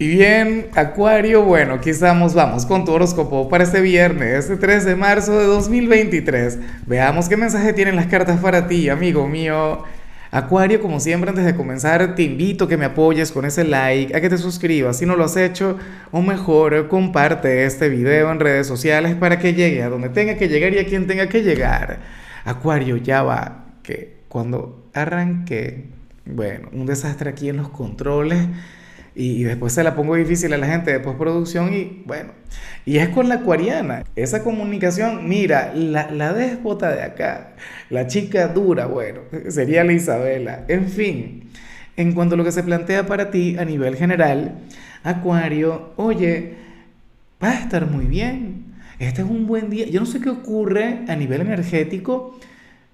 Y bien, Acuario, bueno, aquí estamos, vamos con tu horóscopo para este viernes, este 3 de marzo de 2023. Veamos qué mensaje tienen las cartas para ti, amigo mío. Acuario, como siempre, antes de comenzar, te invito a que me apoyes con ese like, a que te suscribas si no lo has hecho, o mejor, comparte este video en redes sociales para que llegue a donde tenga que llegar y a quien tenga que llegar. Acuario, ya va, que cuando arranqué, bueno, un desastre aquí en los controles y, después se la pongo difícil a la gente de postproducción y bueno, y es con la acuariana, esa comunicación, mira, la, la déspota de acá, la chica dura, bueno, sería la Isabela, en fin, en cuanto a lo que se plantea para ti a nivel general, Acuario, oye, va a estar muy bien, este es un buen día, yo no sé qué ocurre a nivel energético,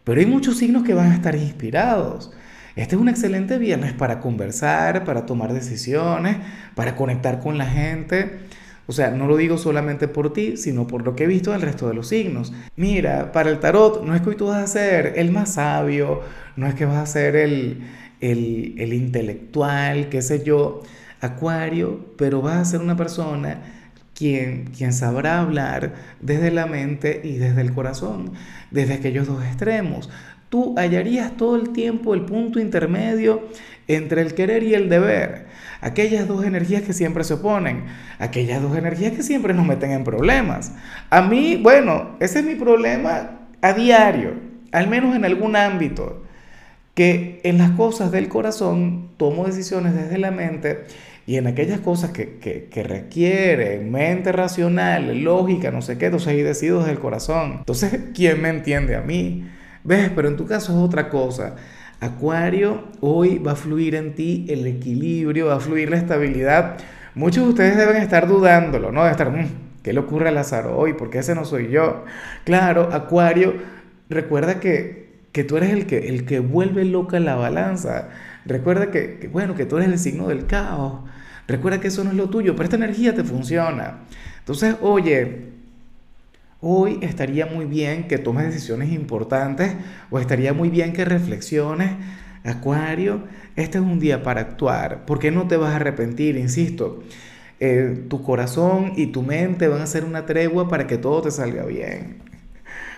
pero hay muchos signos que van a estar inspirados. Este es un excelente viernes para conversar, para tomar decisiones, para conectar con la gente. O sea, no lo digo solamente por ti, sino por lo que he visto del resto de los signos. Mira, para el tarot no es que hoy tú vas a ser el más sabio, no es que vas a ser el, el, el intelectual, qué sé yo, acuario, pero vas a ser una persona quien, sabrá hablar desde la mente y desde el corazón, desde aquellos dos extremos tú hallarías todo el tiempo el punto intermedio entre el querer y el deber. Aquellas dos energías que siempre se oponen, aquellas dos energías que siempre nos meten en problemas. A mí, bueno, ese es mi problema a diario, al menos en algún ámbito, que en las cosas del corazón tomo decisiones desde la mente y en aquellas cosas que, que, requieren mente racional, lógica, no sé qué, entonces ahí decido desde el corazón. Entonces, ¿quién me entiende a mí? ¿Ves? Pero en tu caso es otra cosa. Acuario, hoy va a fluir en ti el equilibrio, va a fluir la estabilidad. Muchos de ustedes deben estar dudándolo, ¿no? De estar, mm, ¿qué le ocurre a Lázaro hoy? Porque ese no soy yo. Claro, Acuario, recuerda que, que tú eres el que, el que vuelve loca la balanza. Recuerda que, bueno, que tú eres el signo del caos. Recuerda que eso no es lo tuyo, pero esta energía te funciona. Entonces, oye, Hoy estaría muy bien que tomes decisiones importantes o estaría muy bien que reflexiones. Acuario, este es un día para actuar, porque no te vas a arrepentir, insisto. Eh, tu corazón y tu mente van a ser una tregua para que todo te salga bien.